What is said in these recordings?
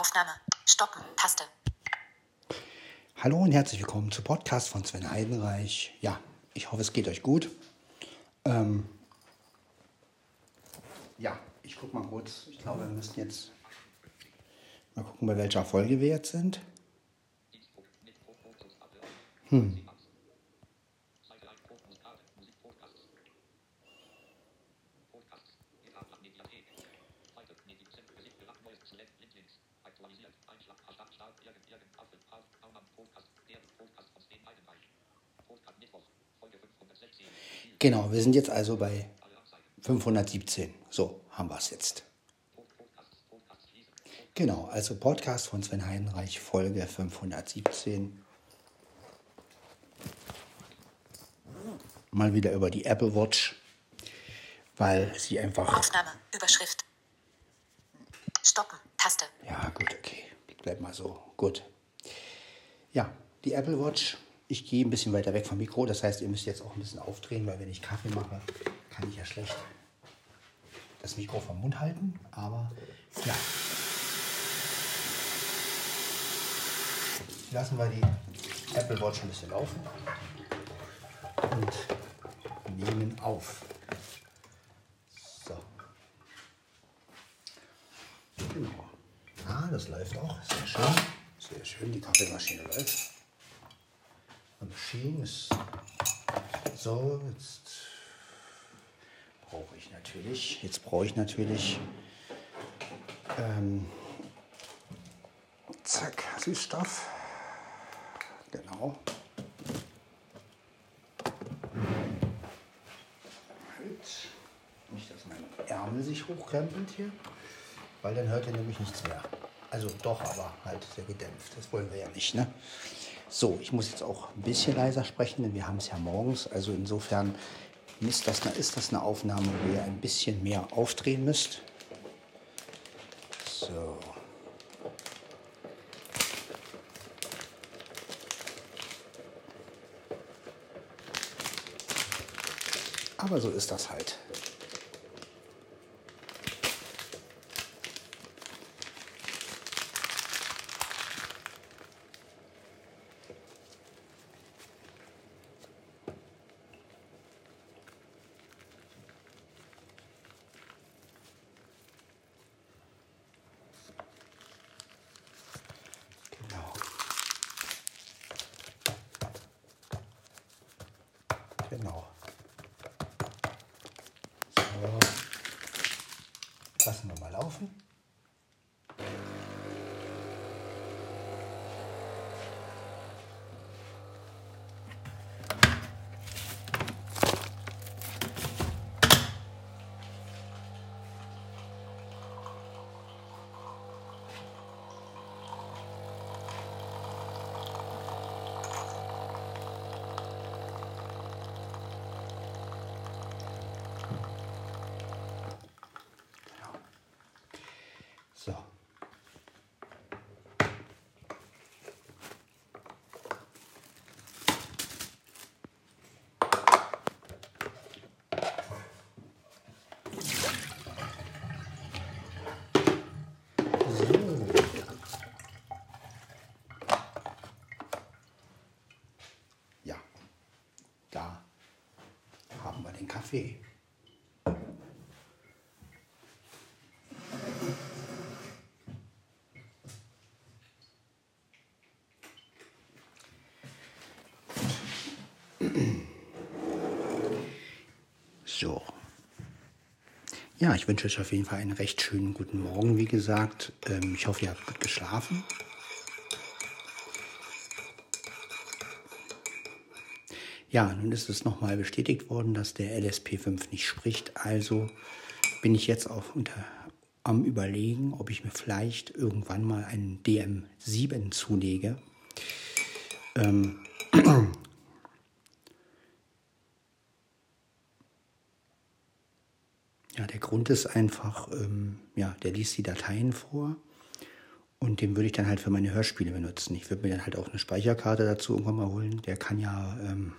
Aufnahme. Stoppen. Taste. Hallo und herzlich willkommen zu Podcast von Sven Heidenreich. Ja, ich hoffe, es geht euch gut. Ähm, ja, ich gucke mal kurz. Ich glaube, wir müssen jetzt mal gucken, bei welcher Folge wir jetzt sind. Hm. Genau, wir sind jetzt also bei 517. So haben wir es jetzt. Genau, also Podcast von Sven Heidenreich, Folge 517. Mal wieder über die Apple Watch, weil sie einfach. Aufnahme. Überschrift. Stoppen. Taste. Ja, gut, okay. Bleib mal so. Gut. Ja, die Apple Watch. Ich gehe ein bisschen weiter weg vom Mikro, das heißt, ihr müsst jetzt auch ein bisschen aufdrehen, weil wenn ich Kaffee mache, kann ich ja schlecht das Mikro vom Mund halten. Aber ja. Lassen wir die Apple Watch ein bisschen laufen und nehmen auf. So. Genau. Ah, das läuft auch. Sehr schön. Sehr schön. Die Kaffeemaschine läuft. Die Maschine ist so. Jetzt brauche ich natürlich. Jetzt brauche ich natürlich. Ähm, zack, Süßstoff. Genau. Nicht, dass mein Ärmel sich hochkrempelt hier, weil dann hört ihr nämlich nichts mehr. Also doch, aber halt sehr gedämpft. Das wollen wir ja nicht, ne? So, ich muss jetzt auch ein bisschen leiser sprechen, denn wir haben es ja morgens. Also insofern ist das, ist das eine Aufnahme, wo ihr ein bisschen mehr aufdrehen müsst. So. Aber so ist das halt. Genau. Genau. So. Lassen wir mal laufen. So. So. Ja, da haben wir den Kaffee. So. Ja, ich wünsche euch auf jeden Fall einen recht schönen guten Morgen, wie gesagt. Ähm, ich hoffe, ihr habt gut geschlafen. Ja, nun ist es nochmal bestätigt worden, dass der LSP5 nicht spricht. Also bin ich jetzt auch unter, am Überlegen, ob ich mir vielleicht irgendwann mal einen DM7 zulege. Ähm, Ja, der Grund ist einfach, ähm, ja, der liest die Dateien vor und den würde ich dann halt für meine Hörspiele benutzen. Ich würde mir dann halt auch eine Speicherkarte dazu irgendwann mal holen. Der kann ja ähm,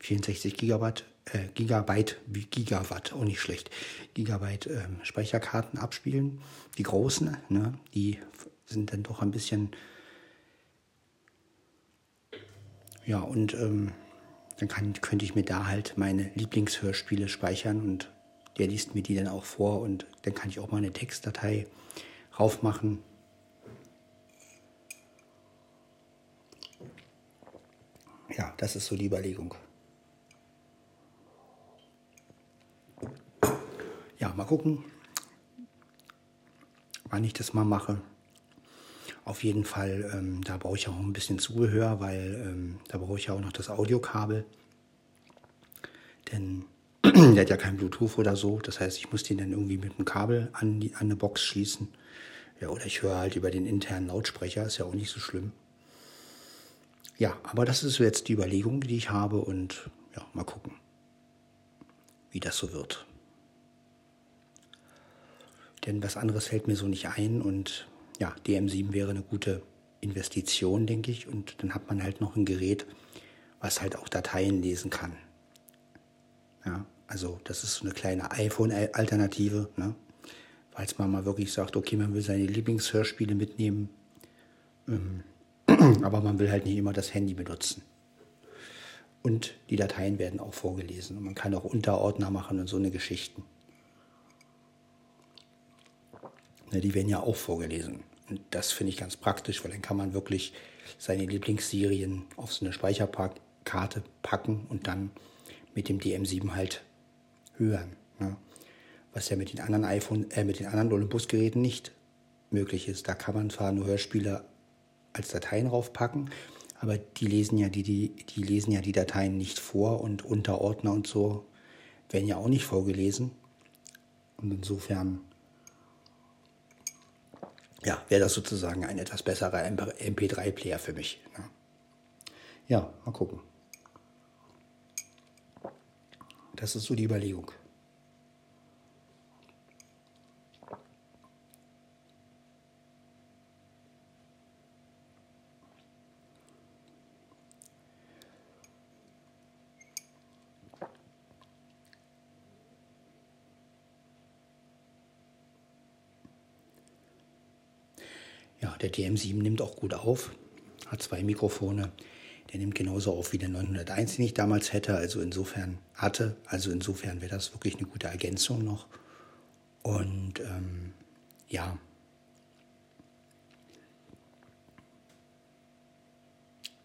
64 Gigawatt, äh, Gigabyte, Gigawatt, auch nicht schlecht, Gigabyte ähm, Speicherkarten abspielen. Die großen, ne, die sind dann doch ein bisschen. Ja, und ähm, dann kann, könnte ich mir da halt meine Lieblingshörspiele speichern und der liest mir die dann auch vor und dann kann ich auch mal eine Textdatei raufmachen. Ja, das ist so die Überlegung. Ja, mal gucken, wann ich das mal mache. Auf jeden Fall, ähm, da brauche ich auch ein bisschen Zubehör, weil ähm, da brauche ich ja auch noch das Audiokabel. Denn der hat ja kein Bluetooth oder so. Das heißt, ich muss den dann irgendwie mit dem Kabel an, die, an eine Box schließen. Ja, oder ich höre halt über den internen Lautsprecher, ist ja auch nicht so schlimm. Ja, aber das ist jetzt die Überlegung, die ich habe und ja, mal gucken, wie das so wird. Denn was anderes fällt mir so nicht ein und ja, DM7 wäre eine gute Investition, denke ich. Und dann hat man halt noch ein Gerät, was halt auch Dateien lesen kann. Ja, also das ist so eine kleine iPhone-Alternative, ne? falls man mal wirklich sagt, okay, man will seine Lieblingshörspiele mitnehmen, ähm, aber man will halt nicht immer das Handy benutzen. Und die Dateien werden auch vorgelesen und man kann auch Unterordner machen und so eine Geschichten. Ne, die werden ja auch vorgelesen. Und das finde ich ganz praktisch, weil dann kann man wirklich seine Lieblingsserien auf so eine Speicherkarte packen und dann mit dem DM7 halt hören. Ne? Was ja mit den anderen iPhone, äh, mit den anderen Olympus-Geräten nicht möglich ist. Da kann man zwar nur Hörspiele als Dateien raufpacken, aber die lesen ja die, die, die lesen ja die Dateien nicht vor und Unterordner und so werden ja auch nicht vorgelesen. Und insofern ja, wäre das sozusagen ein etwas besserer MP3-Player für mich. Ne? Ja, mal gucken. Das ist so die Überlegung. Der DM7 nimmt auch gut auf, hat zwei Mikrofone. Der nimmt genauso auf wie der 901, den ich damals hätte, also insofern hatte. Also insofern wäre das wirklich eine gute Ergänzung noch. Und ähm, ja,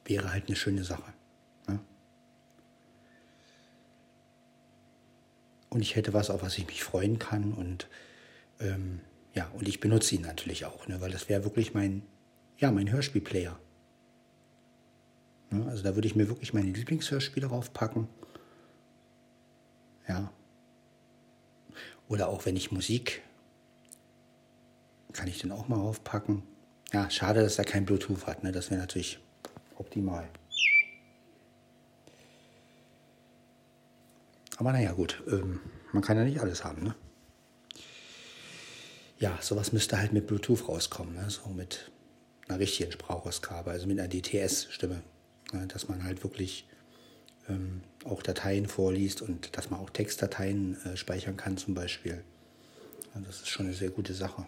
wäre halt eine schöne Sache. Ne? Und ich hätte was, auf was ich mich freuen kann und ähm, ja, und ich benutze ihn natürlich auch, ne, weil das wäre wirklich mein, ja, mein Hörspielplayer. Ne, also da würde ich mir wirklich meine Lieblingshörspiele raufpacken. Ja. Oder auch wenn ich Musik, kann ich den auch mal raufpacken. Ja, schade, dass er kein Bluetooth hat, ne? Das wäre natürlich optimal. Aber naja, gut, ähm, man kann ja nicht alles haben, ne? Ja, sowas müsste halt mit Bluetooth rauskommen, ne? so mit einer richtigen Sprachausgabe, also mit einer DTS-Stimme, ne? dass man halt wirklich ähm, auch Dateien vorliest und dass man auch Textdateien äh, speichern kann zum Beispiel. Ja, das ist schon eine sehr gute Sache.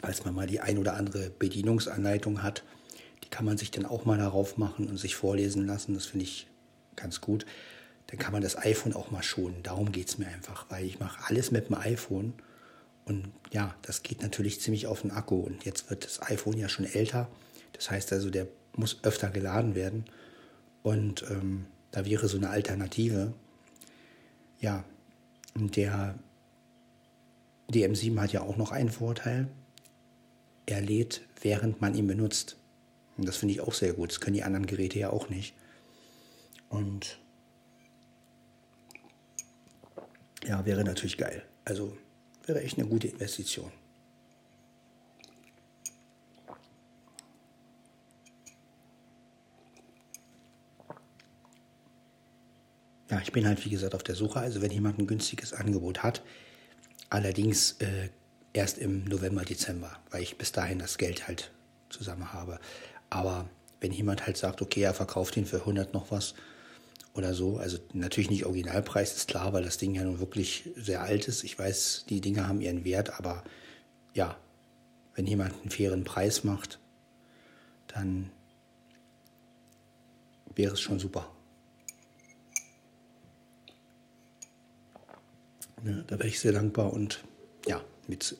Falls man mal die ein oder andere Bedienungsanleitung hat, die kann man sich dann auch mal darauf machen und sich vorlesen lassen. Das finde ich ganz gut dann kann man das iPhone auch mal schonen. Darum geht es mir einfach, weil ich mache alles mit dem iPhone. Und ja, das geht natürlich ziemlich auf den Akku. Und jetzt wird das iPhone ja schon älter. Das heißt also, der muss öfter geladen werden. Und ähm, da wäre so eine Alternative. Ja, der DM7 hat ja auch noch einen Vorteil. Er lädt, während man ihn benutzt. Und das finde ich auch sehr gut. Das können die anderen Geräte ja auch nicht. Und ja, wäre natürlich geil. Also wäre echt eine gute Investition. Ja, ich bin halt wie gesagt auf der Suche. Also wenn jemand ein günstiges Angebot hat, allerdings äh, erst im November, Dezember, weil ich bis dahin das Geld halt zusammen habe. Aber wenn jemand halt sagt, okay, er verkauft ihn für 100 noch was, oder so. Also natürlich nicht Originalpreis, ist klar, weil das Ding ja nun wirklich sehr alt ist. Ich weiß, die Dinge haben ihren Wert, aber ja, wenn jemand einen fairen Preis macht, dann wäre es schon super. Ja, da wäre ich sehr dankbar und ja, mit.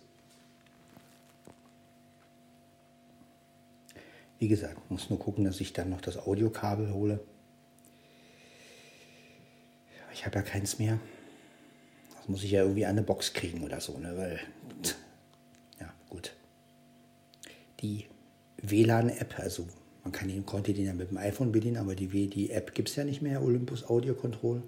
Wie gesagt, muss nur gucken, dass ich dann noch das Audiokabel hole. Ich habe ja keins mehr. Das muss ich ja irgendwie an eine Box kriegen oder so, ne? Weil, ja, gut. Die WLAN-App, also man kann den, konnte den ja mit dem iPhone bedienen, aber die, die App gibt es ja nicht mehr, Olympus Audio Control.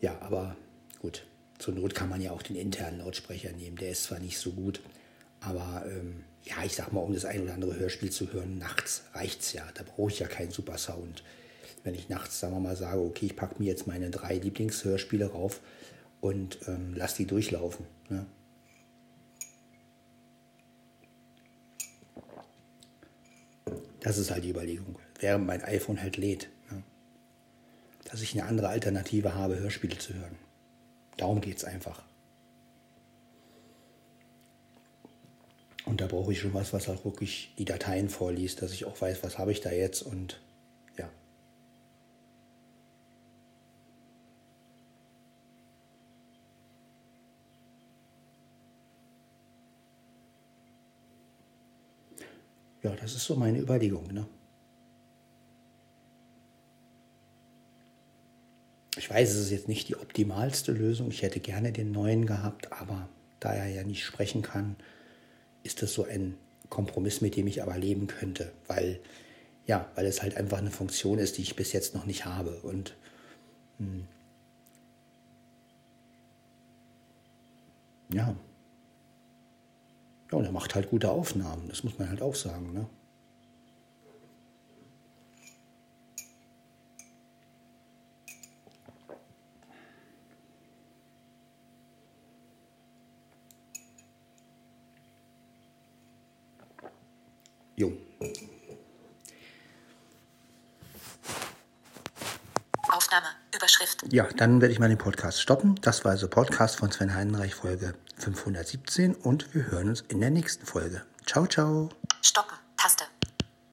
Ja, aber gut. Zur Not kann man ja auch den internen Lautsprecher nehmen. Der ist zwar nicht so gut, aber ähm, ja, ich sag mal, um das ein oder andere Hörspiel zu hören, nachts reicht es ja. Da brauche ich ja keinen super Sound. Wenn ich nachts, sagen wir mal, sage, okay, ich packe mir jetzt meine drei Lieblingshörspiele rauf und ähm, lass die durchlaufen. Ne? Das ist halt die Überlegung, während mein iPhone halt lädt. Ne? Dass ich eine andere Alternative habe, Hörspiele zu hören. Darum geht es einfach. Und da brauche ich schon was, was auch wirklich die Dateien vorliest, dass ich auch weiß, was habe ich da jetzt und Ja, das ist so meine Überlegung. Ne? Ich weiß, es ist jetzt nicht die optimalste Lösung. Ich hätte gerne den neuen gehabt, aber da er ja nicht sprechen kann, ist das so ein Kompromiss, mit dem ich aber leben könnte, weil ja, weil es halt einfach eine Funktion ist, die ich bis jetzt noch nicht habe und mh, hm, ja. Ja, und er macht halt gute Aufnahmen, das muss man halt auch sagen, ne? Jo. Aufnahme, Überschrift. Ja, dann werde ich mal den Podcast stoppen. Das war also Podcast von Sven Heidenreich, Folge 517 und wir hören uns in der nächsten Folge. Ciao, ciao. Stoppen.